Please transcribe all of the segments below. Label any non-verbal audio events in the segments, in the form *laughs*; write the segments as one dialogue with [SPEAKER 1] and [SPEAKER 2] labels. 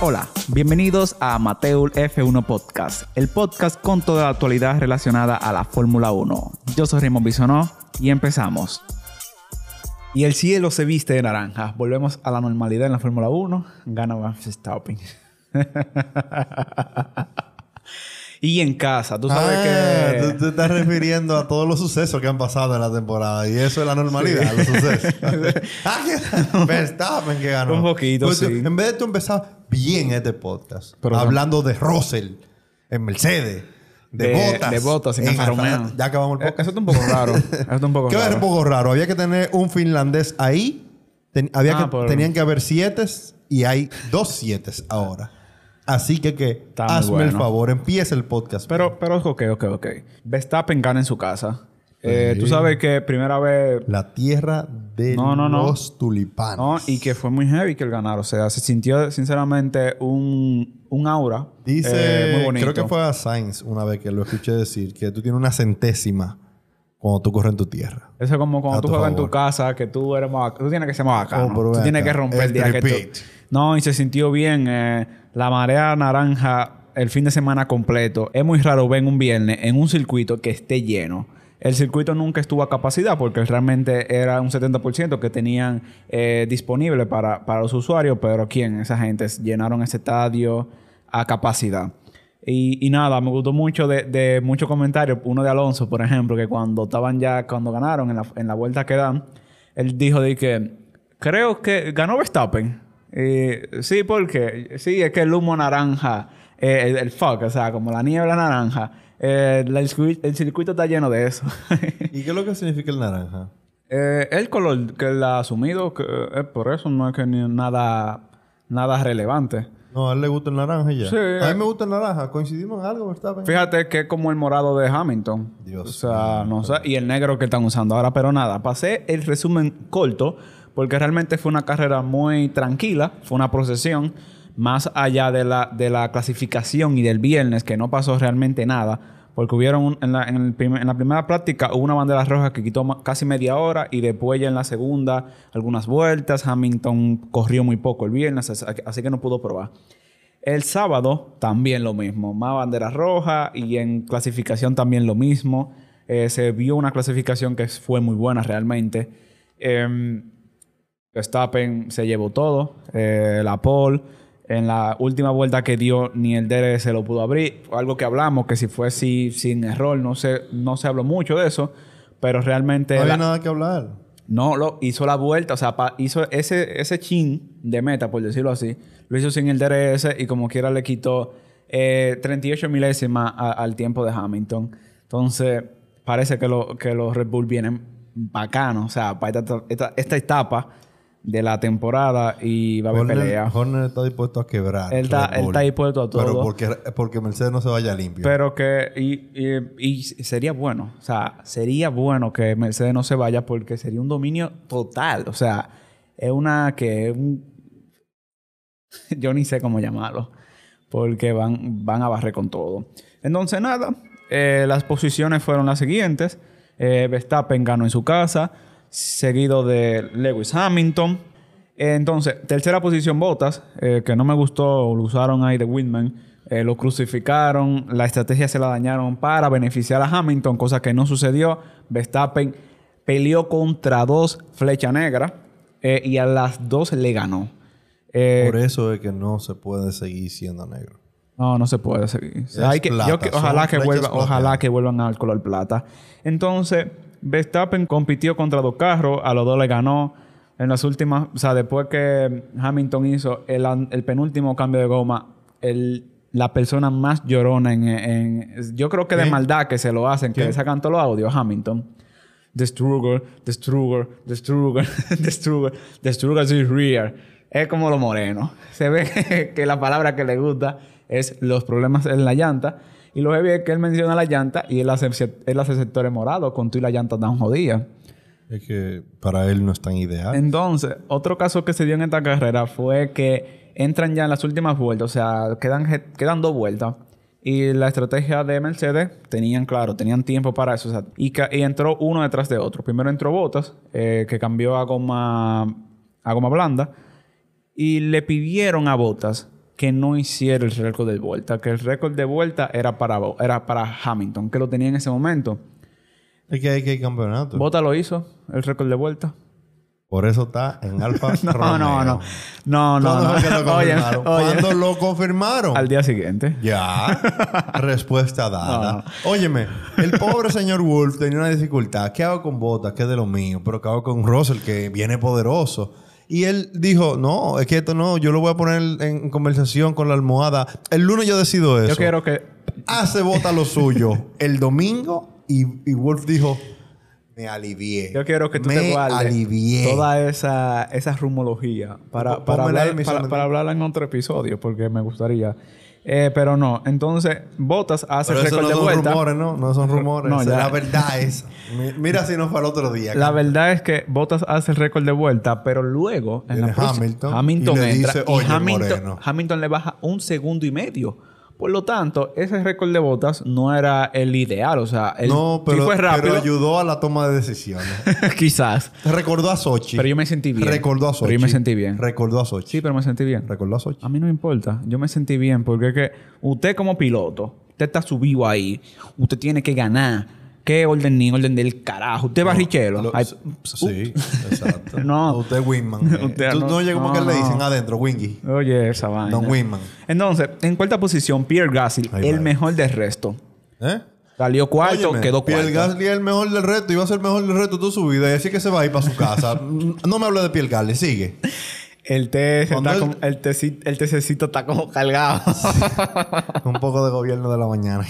[SPEAKER 1] Hola, bienvenidos a Mateul F1 Podcast, el podcast con toda la actualidad relacionada a la Fórmula 1. Yo soy Raymond Bisonó y empezamos. Y el cielo se viste de naranja. Volvemos a la normalidad en la Fórmula 1. Gana Max Verstappen. *laughs* y en casa, tú sabes
[SPEAKER 2] Ah,
[SPEAKER 1] que...
[SPEAKER 2] Tú te estás refiriendo a todos los sucesos que han pasado en la temporada. Y eso es la normalidad, los sucesos. *laughs* ah, que Verstappen que ganó.
[SPEAKER 1] Un poquito,
[SPEAKER 2] Pues tú-
[SPEAKER 1] sí.
[SPEAKER 2] En vez de tú empezar bien este podcast,
[SPEAKER 1] Pero-
[SPEAKER 2] hablando de Russell, en Mercedes, de, Bottas.
[SPEAKER 1] De Bottas en Alfa Romeo.
[SPEAKER 2] Ya acabamos el
[SPEAKER 1] Eh,
[SPEAKER 2] podcast.
[SPEAKER 1] Eso está un poco raro. *laughs* Eso está un poco
[SPEAKER 2] Que
[SPEAKER 1] raro.
[SPEAKER 2] era un poco raro. Había que tener un finlandés ahí. Ten- había
[SPEAKER 1] Ah,
[SPEAKER 2] que,
[SPEAKER 1] por-
[SPEAKER 2] Tenían que haber siete y hay dos siete ahora. Así que, que
[SPEAKER 1] Está
[SPEAKER 2] hazme el favor, empieza el podcast.
[SPEAKER 1] Pero, pero, ok, ok, ok. Verstappen gana en su casa. Eh, Tú sabes que primera vez
[SPEAKER 2] La tierra de
[SPEAKER 1] No, no, no.
[SPEAKER 2] los tulipanes.
[SPEAKER 1] No, y que fue muy heavy que él ganara. O sea, se sintió sinceramente un, un aura
[SPEAKER 2] Dice,
[SPEAKER 1] eh, muy bonito.
[SPEAKER 2] creo que fue a Sainz una vez que lo escuché decir, que tú tienes una centésima cuando tú corres en tu tierra.
[SPEAKER 1] Eso es como cuando
[SPEAKER 2] A
[SPEAKER 1] tú juegas en tu
[SPEAKER 2] favor.
[SPEAKER 1] casa, que tú eres más... Tú tienes que ser más.
[SPEAKER 2] Oh, pero
[SPEAKER 1] tú
[SPEAKER 2] ven
[SPEAKER 1] tienes
[SPEAKER 2] acá.
[SPEAKER 1] que romper el,
[SPEAKER 2] El
[SPEAKER 1] día que tú... No, y se sintió bien. eh, la marea naranja el fin de semana completo. Es muy raro ver un viernes en un circuito que esté lleno. El circuito nunca estuvo a capacidad porque realmente era un 70% que tenían eh, disponible para, para los usuarios, pero ¿quién? Esa gente llenaron ese estadio a capacidad. Y, nada, me gustó mucho de, de muchos comentarios. Uno de Alonso, por ejemplo, que cuando estaban ya, cuando ganaron en la, en la vuelta que dan, él dijo de que creo que ganó Verstappen. Eh, sí, porque sí, es que el humo naranja, eh, el, el fog, o sea, como la niebla naranja, eh, la- el, circuito, está lleno de eso. *laughs*
[SPEAKER 2] ¿Y qué es lo que significa el naranja?
[SPEAKER 1] Eh, el color que él ha asumido, que por eso, no es que ni nada, nada relevante.
[SPEAKER 2] No, a él le gusta el naranja y ya.
[SPEAKER 1] Sí.
[SPEAKER 2] A mí me gusta el naranja. ¿Coincidimos en algo, Verstappen?
[SPEAKER 1] Fíjate que es como el morado de Hamilton.
[SPEAKER 2] Dios
[SPEAKER 1] O sea, no sé. Y el negro que están usando ahora. Pero nada, pasé el resumen corto porque realmente fue una carrera muy tranquila. Fue una procesión. Más allá de la, de la clasificación y del viernes, que no pasó realmente nada. Porque hubieron un- en, la, en el prim- en la primera práctica hubo una bandera roja que quitó casi media hora y después ya en la segunda algunas vueltas. Hamilton corrió muy poco el viernes, así que no pudo probar. El sábado también lo mismo, más bandera roja y en clasificación también lo mismo. Eh, se vio una clasificación que fue muy buena realmente. Em, Verstappen se llevó todo, eh, la pole. En la última vuelta que dio, ni el DRS se lo pudo abrir. Algo que hablamos, que si fue así, sin error, no se, no se habló mucho de eso. Pero realmente
[SPEAKER 2] no había
[SPEAKER 1] la-
[SPEAKER 2] nada que hablar.
[SPEAKER 1] no lo hizo la vuelta, o sea, pa- hizo ese, ese chin de meta, por decirlo así, lo hizo sin el DRS y como quiera le quitó eh, 38 milésimas al tiempo de Hamilton. Entonces, parece que, lo, que los Red Bull vienen bacanos, o sea, para esta, esta- esta etapa de la temporada y va a haber
[SPEAKER 2] Horner,
[SPEAKER 1] pelea.
[SPEAKER 2] Horner está dispuesto a quebrar.
[SPEAKER 1] Él está- él dispuesto a todo.
[SPEAKER 2] Pero porque, porque Mercedes no se vaya limpio.
[SPEAKER 1] Pero que, y, y- y sería bueno, o sea, sería bueno que Mercedes no se vaya porque sería un dominio total, o sea, es una que es un... *laughs* Yo ni sé cómo llamarlo, porque van, van a barrer con todo. Entonces, nada, eh, las posiciones fueron las siguientes. Eh, Verstappen ganó en su casa, seguido de Lewis Hamilton. Entonces, tercera posición Bottas, eh, que no me gustó, lo usaron ahí de Whitman. Eh, lo crucificaron, la estrategia se la dañaron para beneficiar a Hamilton, cosa que no sucedió. Verstappen peleó contra dos flechas negras eh, y a las dos le ganó. Eh,
[SPEAKER 2] Por eso es que no se puede seguir siendo negro.
[SPEAKER 1] No, no se puede seguir. Hay que,
[SPEAKER 2] plata,
[SPEAKER 1] yo que-
[SPEAKER 2] son
[SPEAKER 1] ojalá que vuelva, ojalá que vuelvan al color plata. Entonces, Verstappen compitió contra dos carros, a los dos le ganó. En las últimas, o sea, después que Hamilton hizo el, penúltimo cambio de goma, el, la persona más llorona en, en- yo creo que de maldad que se lo hacen, que le sacan todos los audios, Hamilton. Destruger, Destruger, Destruger, Destruger, *laughs* Destruger is real. Es como lo moreno. Se ve *laughs* que la palabra que le gusta es los problemas en la llanta. Y lo heavy es que él menciona la llanta y él hace, él hace sectores morados con tú y la llanta tan jodida.
[SPEAKER 2] Es que para él no es tan ideal.
[SPEAKER 1] Entonces, otro caso que se dio en esta carrera fue que entran ya en las últimas vueltas, o sea, quedan, quedan dos vueltas. Y la estrategia de Mercedes tenían, claro, tenían tiempo para eso. o sea, y, y entró uno detrás de otro. Primero entró Bottas, eh, que cambió a goma, a goma blanda. Y le pidieron a Bottas que no hiciera el récord de vuelta, que el récord de vuelta era para, era para Hamilton, que lo tenía en ese momento.
[SPEAKER 2] Es que hay que hay campeonato.
[SPEAKER 1] Bota lo hizo, el récord de vuelta.
[SPEAKER 2] Por eso está en Alfa *laughs*
[SPEAKER 1] No,
[SPEAKER 2] Romeo.
[SPEAKER 1] no, no. No, no,
[SPEAKER 2] ¿Cuándo
[SPEAKER 1] no.
[SPEAKER 2] que lo *laughs*
[SPEAKER 1] Oye,
[SPEAKER 2] confirmaron?
[SPEAKER 1] oye,
[SPEAKER 2] ¿Cuándo lo confirmaron?
[SPEAKER 1] al día siguiente.
[SPEAKER 2] Ya. *laughs* Respuesta dada. Óyeme, el pobre señor Wolf tenía una dificultad. ¿Qué hago con Bota? ¿Qué es de lo mío? Pero ¿qué hago con Russell, que viene poderoso? Y él dijo, no, es que esto no, yo lo voy a poner en conversación con la almohada. El lunes yo decido eso.
[SPEAKER 1] Yo quiero que
[SPEAKER 2] Hace Bota lo suyo el domingo y, y Wolf dijo, me alivié.
[SPEAKER 1] Yo quiero que tú
[SPEAKER 2] me
[SPEAKER 1] te guardes
[SPEAKER 2] alivié.
[SPEAKER 1] toda esa, esa rumología para, para, hablar, para, hablarla en otro episodio, porque me gustaría. Eh, pero no, entonces Botas hace
[SPEAKER 2] Pero
[SPEAKER 1] récord
[SPEAKER 2] no
[SPEAKER 1] de
[SPEAKER 2] son
[SPEAKER 1] vuelta.
[SPEAKER 2] rumores, ¿no? No son rumores.
[SPEAKER 1] No, ya.
[SPEAKER 2] La verdad es. Mi- Mira si no fue el otro día.
[SPEAKER 1] La verdad es que Bottas hace el récord de vuelta, pero luego en la
[SPEAKER 2] Hamilton
[SPEAKER 1] Hamilton
[SPEAKER 2] y le
[SPEAKER 1] entra
[SPEAKER 2] dice,
[SPEAKER 1] y
[SPEAKER 2] "Oye,
[SPEAKER 1] Hamilton,
[SPEAKER 2] Moreno".
[SPEAKER 1] Hamilton le baja un segundo y medio. Por lo tanto, ese récord de Bottas no era el ideal. O sea,
[SPEAKER 2] no, pero,
[SPEAKER 1] fue rápido.
[SPEAKER 2] pero ayudó a la toma de decisiones. *laughs*
[SPEAKER 1] quizás.
[SPEAKER 2] Recordó a Sochi.
[SPEAKER 1] Pero yo me sentí bien.
[SPEAKER 2] Recordó a Sochi.
[SPEAKER 1] Pero yo me sentí bien.
[SPEAKER 2] Recordó a Sochi.
[SPEAKER 1] Sí, pero me sentí bien.
[SPEAKER 2] Recordó a Sochi.
[SPEAKER 1] A mí no me importa. Yo me sentí bien porque es que usted como piloto, usted está subido ahí. Usted tiene que ganar. ¿Qué orden ni orden del carajo? Usted va Richelo.
[SPEAKER 2] Lo-
[SPEAKER 1] Ay,
[SPEAKER 2] sí, exacto. *laughs*
[SPEAKER 1] No.
[SPEAKER 2] Usted es Winman. *laughs* eh.
[SPEAKER 1] Usted
[SPEAKER 2] Tú
[SPEAKER 1] no-
[SPEAKER 2] no, llega como
[SPEAKER 1] no,
[SPEAKER 2] que le
[SPEAKER 1] no.
[SPEAKER 2] dicen adentro, Wingy.
[SPEAKER 1] Oye, esa vaina.
[SPEAKER 2] Don Winman.
[SPEAKER 1] Entonces, en cuarta posición, Pierre Gasly,
[SPEAKER 2] Ahí
[SPEAKER 1] el
[SPEAKER 2] va.
[SPEAKER 1] mejor del resto.
[SPEAKER 2] ¿Eh?
[SPEAKER 1] Salió cuarto,
[SPEAKER 2] Óyeme,
[SPEAKER 1] quedó cuarto.
[SPEAKER 2] Pierre Gasly es el mejor del reto. Iba a ser el mejor del reto toda su vida. Y así que se va a ir para su casa. *laughs* no me hable de Pierre Gasly. Sigue.
[SPEAKER 1] El té está
[SPEAKER 2] él-
[SPEAKER 1] como- el, teci- el tececito está como cargado.
[SPEAKER 2] Un poco de gobierno de la mañana.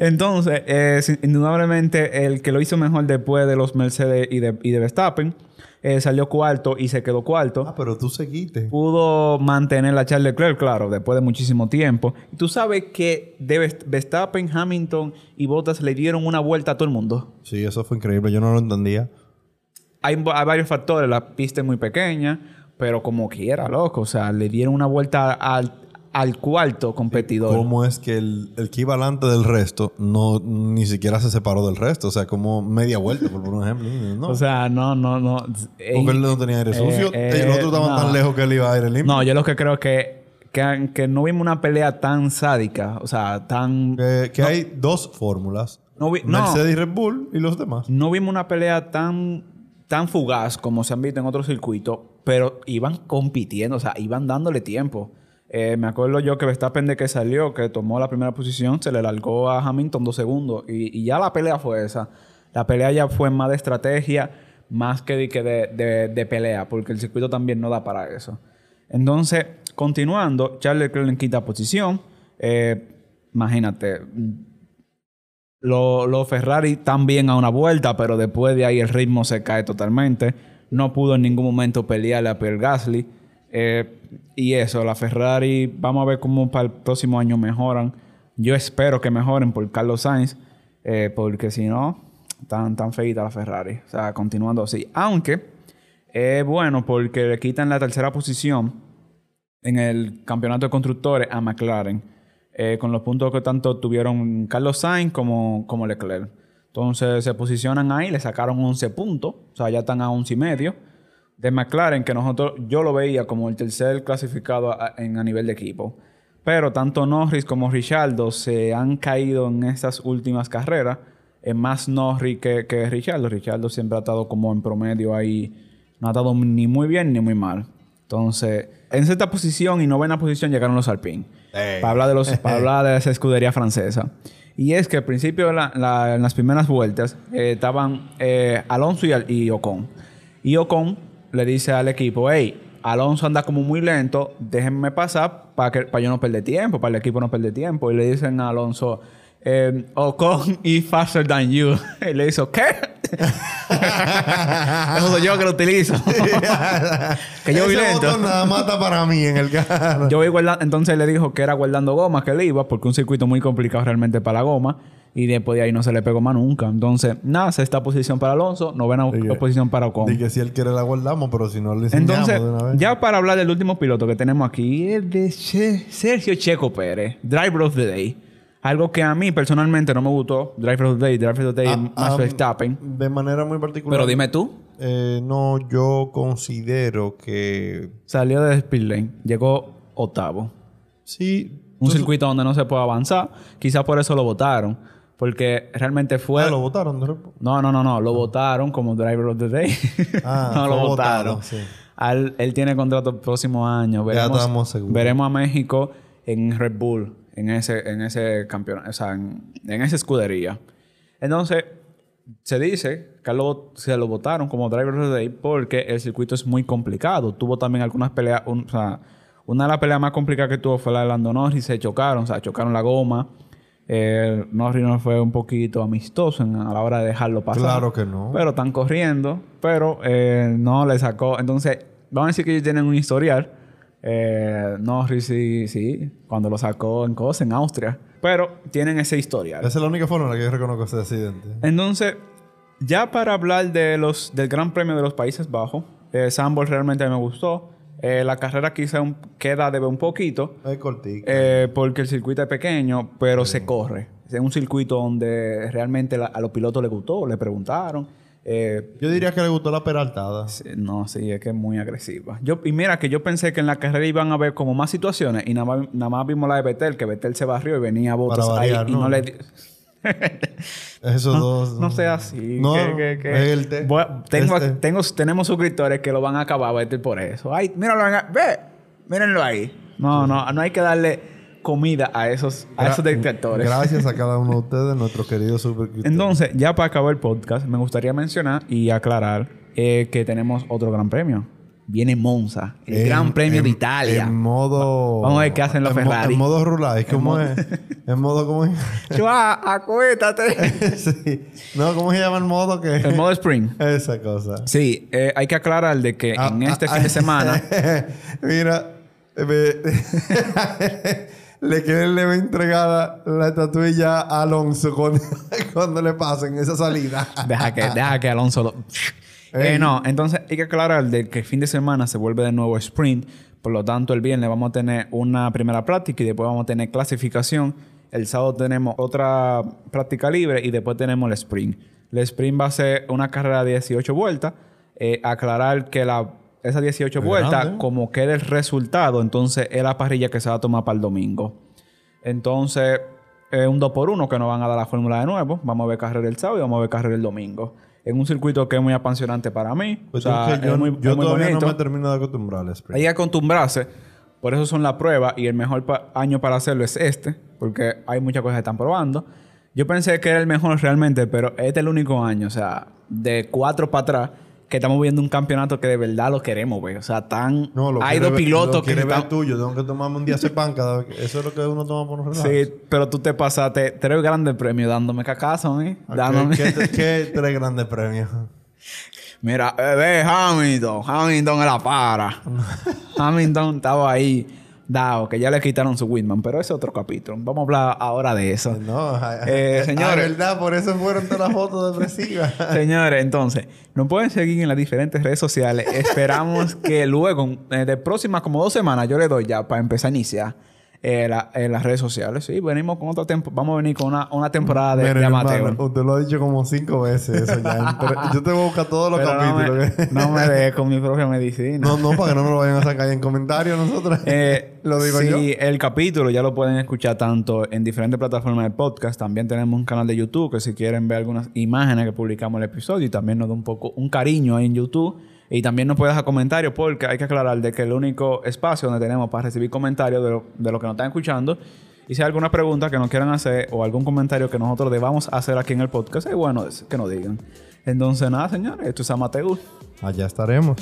[SPEAKER 1] Entonces, eh, indudablemente, el que lo hizo mejor después de los Mercedes y de, y de Verstappen eh, salió cuarto y se quedó cuarto.
[SPEAKER 2] ah, pero tú seguiste.
[SPEAKER 1] Pudo mantener la Charles Leclerc, claro, después de muchísimo tiempo. Y tú sabes que de Verstappen, Hamilton y Bottas le dieron una vuelta a todo el mundo.
[SPEAKER 2] Sí, eso fue increíble. Yo no lo entendía.
[SPEAKER 1] Hay, hay varios factores. La pista es muy pequeña, pero como quiera, loco. O sea, le dieron una vuelta al, al cuarto competidor.
[SPEAKER 2] ¿Cómo es que el, el que iba delante del resto no ni siquiera se separó del resto? O sea, como media vuelta, por un ejemplo. No.
[SPEAKER 1] O sea, no, no, no.
[SPEAKER 2] Porque él no tenía aire
[SPEAKER 1] eh,
[SPEAKER 2] sucio.
[SPEAKER 1] eh,
[SPEAKER 2] otros estaban
[SPEAKER 1] no.
[SPEAKER 2] tan lejos que él iba a aire limpio.
[SPEAKER 1] No, yo lo que creo que, que, que no vimos una pelea tan sádica. O sea, tan...
[SPEAKER 2] Que, que hay dos fórmulas.
[SPEAKER 1] No vi- no.
[SPEAKER 2] Mercedes y Red Bull y los demás.
[SPEAKER 1] No vimos una pelea tan, tan fugaz como se han visto en otros circuitos, pero iban compitiendo, o sea, iban dándole tiempo. Eh, me acuerdo yo que Verstappen de que salió, que tomó la primera posición, se le largó a Hamilton dos segundos y, ya la pelea fue esa. La pelea ya fue más de estrategia, más que de, pelea, porque el circuito también no da para eso. Entonces, continuando, Charles Leclerc en quinta posición. Eh, imagínate, los lo Ferrari bien a una vuelta, pero después de ahí el ritmo se cae totalmente. No pudo en ningún momento pelearle a Pierre Gasly. Eh, y eso, la Ferrari, vamos a ver cómo para el próximo año mejoran. Yo espero que mejoren por Carlos Sainz, eh, porque si no, tan, tan feita la Ferrari. O sea, continuando así. Aunque es bueno porque le quitan la tercera posición en el campeonato de constructores a McLaren, eh, con los puntos que tanto tuvieron Carlos Sainz como, como Leclerc. Entonces se posicionan ahí, le sacaron 11 puntos, o sea, ya están a 11 y medio. De McLaren, que nosotros, yo lo veía como el tercer clasificado a, en, a nivel de equipo. Pero tanto Norris como Richardo se han caído en estas últimas carreras. Es más Norris que, que Richardo. Richardo siempre ha estado como en promedio ahí. No ha estado ni muy bien ni muy mal. Entonces, en sexta posición y novena posición llegaron los Alpine.
[SPEAKER 2] Eh.
[SPEAKER 1] Para hablar de los, para *laughs* hablar de esa escudería francesa. Y es que al principio, de la- la- en las primeras vueltas, eh, estaban eh, Alonso y, y Ocon. Y Ocon le dice al equipo, hey, Alonso anda como muy lento, déjenme pasar para que para yo no perder tiempo, para el equipo no perder tiempo. Y le dicen a Alonso, eh, Ocon is faster than you. *laughs* y le dice, ¿qué? *laughs* Eso soy yo que lo utilizo. *laughs* que yo
[SPEAKER 2] Ese
[SPEAKER 1] lento.
[SPEAKER 2] botón nada mata para mí en el carro.
[SPEAKER 1] Yo voy guardando, entonces le dijo que era guardando goma que le iba, porque un circuito muy complicado realmente para la goma. Y después de ahí no se le pegó más nunca. Entonces, nada, sexta posición para Alonso, novena
[SPEAKER 2] Dije-
[SPEAKER 1] posición para Ocon.
[SPEAKER 2] Dije, si él quiere la guardamos, pero si no le
[SPEAKER 1] Entonces,
[SPEAKER 2] de una vez.
[SPEAKER 1] ya para hablar del último piloto que tenemos aquí, es de Che- Sergio Checo Pérez, Driver of the Day. Algo que a mí personalmente no me gustó, Driver of the Day, Driver of the Day,
[SPEAKER 2] Ah,
[SPEAKER 1] Max
[SPEAKER 2] ah,
[SPEAKER 1] Verstappen.
[SPEAKER 2] De manera muy particular.
[SPEAKER 1] Pero dime tú,
[SPEAKER 2] Eh, no, yo considero que...
[SPEAKER 1] salió de Speed Lane, llegó octavo.
[SPEAKER 2] Sí.
[SPEAKER 1] Un circuito donde no se puede avanzar. Quizás por eso lo votaron. Porque realmente fue...
[SPEAKER 2] Ah, lo votaron.
[SPEAKER 1] No, no, no, no. Lo votaron como Driver of the Day.
[SPEAKER 2] Ah, *laughs*
[SPEAKER 1] no lo votaron.
[SPEAKER 2] sí.
[SPEAKER 1] Al- él tiene contrato el próximo año. Veremos,
[SPEAKER 2] estamos seguros.
[SPEAKER 1] Veremos a México en Red Bull, en ese, en ese campeonato, o sea, en, en esa escudería. Entonces, se dice que lo- se lo votaron como Driver of the Day porque el circuito es muy complicado. Tuvo también algunas peleas, un- o sea, una de las peleas más complicadas que tuvo fue la de Lando Norris, se chocaron, o sea, chocaron la goma. Eh, Norris no fue un poquito amistoso en- a la hora de dejarlo pasar.
[SPEAKER 2] Claro que no.
[SPEAKER 1] Pero están corriendo, pero eh, no le sacó. Entonces, vamos a decir que ellos tienen un historial. Eh, Norris sí, sí, cuando lo sacó en cosa, en Austria. Pero tienen ese historial.
[SPEAKER 2] Esa es la única forma en la que yo reconozco ese accidente.
[SPEAKER 1] Entonces, ya para hablar de los, del Gran Premio de los Países Bajos, eh, Sambol realmente me gustó. Eh, la carrera quizá un- queda debe un poquito.
[SPEAKER 2] Es cortico.
[SPEAKER 1] Eh, porque el circuito es pequeño, pero se corre. Es un circuito donde realmente la- a los pilotos les gustó, le preguntaron. Eh,
[SPEAKER 2] Yo diría que le gustó la peraltada.
[SPEAKER 1] no, sí, es que es muy agresiva. Yo, y mira que yo pensé que en la carrera iban a haber como más situaciones y nada más, nada más vimos la de Betel, que Betel se barrió y venía a Botas
[SPEAKER 2] variar,
[SPEAKER 1] ahí y no,
[SPEAKER 2] ¿no?
[SPEAKER 1] le... *laughs*
[SPEAKER 2] Esos dos.
[SPEAKER 1] No sea así.
[SPEAKER 2] No,
[SPEAKER 1] que- que- que-
[SPEAKER 2] es el te-
[SPEAKER 1] Voy a- tengo,
[SPEAKER 2] este.
[SPEAKER 1] tengo, tenemos suscriptores que lo van a acabar a por eso. Ay, míralo, ve, mírenlo ahí. No, no, no hay que darle comida a esos, a esos detractores.
[SPEAKER 2] Gracias a *laughs* cada uno de ustedes, nuestros queridos super
[SPEAKER 1] Entonces, ya para acabar el podcast, me gustaría mencionar y aclarar eh, que tenemos otro gran premio. Viene Monza, el
[SPEAKER 2] En-
[SPEAKER 1] Gran Premio
[SPEAKER 2] en-
[SPEAKER 1] de Italia.
[SPEAKER 2] En modo.
[SPEAKER 1] Vamos a ver qué hacen los
[SPEAKER 2] en mo-
[SPEAKER 1] Ferrari.
[SPEAKER 2] En modo. ¿Cómo es? En modo. ¿Cómo es? *laughs*
[SPEAKER 1] Chua, acuéstate. *laughs*
[SPEAKER 2] sí. No, ¿cómo se llama el modo que.?
[SPEAKER 1] el modo Spring. *laughs*
[SPEAKER 2] Esa cosa.
[SPEAKER 1] Sí, eh, hay que aclarar de que
[SPEAKER 2] Ah,
[SPEAKER 1] en este
[SPEAKER 2] ah,
[SPEAKER 1] fin de
[SPEAKER 2] ah,
[SPEAKER 1] semana
[SPEAKER 2] Mira, le quieren le va entregada la estatuilla a Alonso cuando, cuando le pasen esa salida.
[SPEAKER 1] Deja que, deja que Alonso lo... Eh, no, entonces hay que aclarar de que el fin de semana se vuelve de nuevo sprint. Por lo tanto, el viernes vamos a tener una primera práctica y después vamos a tener clasificación. El sábado tenemos otra práctica libre y después tenemos el sprint. El sprint va a ser una carrera de 18 vueltas. Eh, aclarar que la, esas 18
[SPEAKER 2] Es
[SPEAKER 1] vueltas, como quede el resultado, entonces es la parrilla que se va a tomar para el domingo. Entonces, es un 2 por 1 que nos van a dar la fórmula de nuevo. Vamos a ver carrera el sábado y vamos a ver carrera el domingo. En un circuito que es muy apasionante para mí.
[SPEAKER 2] Pues
[SPEAKER 1] o sea,
[SPEAKER 2] es que yo
[SPEAKER 1] es muy,
[SPEAKER 2] yo
[SPEAKER 1] es muy
[SPEAKER 2] todavía
[SPEAKER 1] bonito.
[SPEAKER 2] no me termino de acostumbrar al sprint.
[SPEAKER 1] Hay que acostumbrarse. Por eso son las pruebas y el mejor pa- año para hacerlo es este. Porque hay muchas cosas que están probando. Yo pensé que era el mejor realmente, pero este es el único año. O sea, de cuatro para atrás, que estamos viendo un campeonato que de verdad lo queremos, güey. O sea, tan...
[SPEAKER 2] No, lo
[SPEAKER 1] hay dos pilotos
[SPEAKER 2] lo
[SPEAKER 1] que
[SPEAKER 2] ver
[SPEAKER 1] están...
[SPEAKER 2] tuyo. Tengo que tomarme un día pan cada vez. Eso es lo que uno toma por un.
[SPEAKER 1] Sí, pero tú te pasaste tres grandes premios dándome cacazo, ¿eh?
[SPEAKER 2] Ok,
[SPEAKER 1] Dándome...
[SPEAKER 2] ¿Qué, qué tres grandes premios? *laughs*
[SPEAKER 1] Mira, eh, ve Hamilton. Hamilton es la para. *laughs* Hamilton estaba ahí dado, que ya le quitaron su Whitman, pero ese es otro capítulo. Vamos a hablar ahora de eso.
[SPEAKER 2] No,
[SPEAKER 1] Eh, señores.
[SPEAKER 2] Verdad, por eso fueron todas las fotos depresivas. *laughs*
[SPEAKER 1] Señores, entonces, nos pueden seguir en las diferentes redes sociales. Esperamos que luego, eh, de próximas como dos semanas, yo le doy ya para empezar a iniciar eh, la- en las redes sociales. Sí, venimos con otra temporada. Vamos a venir con una, una temporada de,
[SPEAKER 2] Miren,
[SPEAKER 1] de amateur.
[SPEAKER 2] hermano, usted lo ha dicho como cinco veces eso ya. *laughs* Yo te voy a buscar todos los
[SPEAKER 1] Pero no
[SPEAKER 2] capítulos.
[SPEAKER 1] me, no me dejes con mi propia medicina.
[SPEAKER 2] No, no, para que no nos lo vayan a sacar en comentarios nosotros.
[SPEAKER 1] Eh, *laughs*
[SPEAKER 2] lo digo
[SPEAKER 1] sí,
[SPEAKER 2] yo.
[SPEAKER 1] el capítulo ya lo pueden escuchar tanto en diferentes plataformas de podcast. También tenemos un canal de YouTube que si quieren ver algunas imágenes que publicamos el episodio y también nos da un poco un cariño ahí en YouTube. Y también nos puede dejar comentarios porque hay que aclarar de que el único espacio donde tenemos para recibir comentarios de lo, de lo que nos están escuchando. Y si hay alguna pregunta que nos quieran hacer o algún comentario que nosotros debamos hacer aquí en el podcast, es bueno que nos digan. Entonces, nada, señores, esto es Amateur.
[SPEAKER 2] Allá estaremos.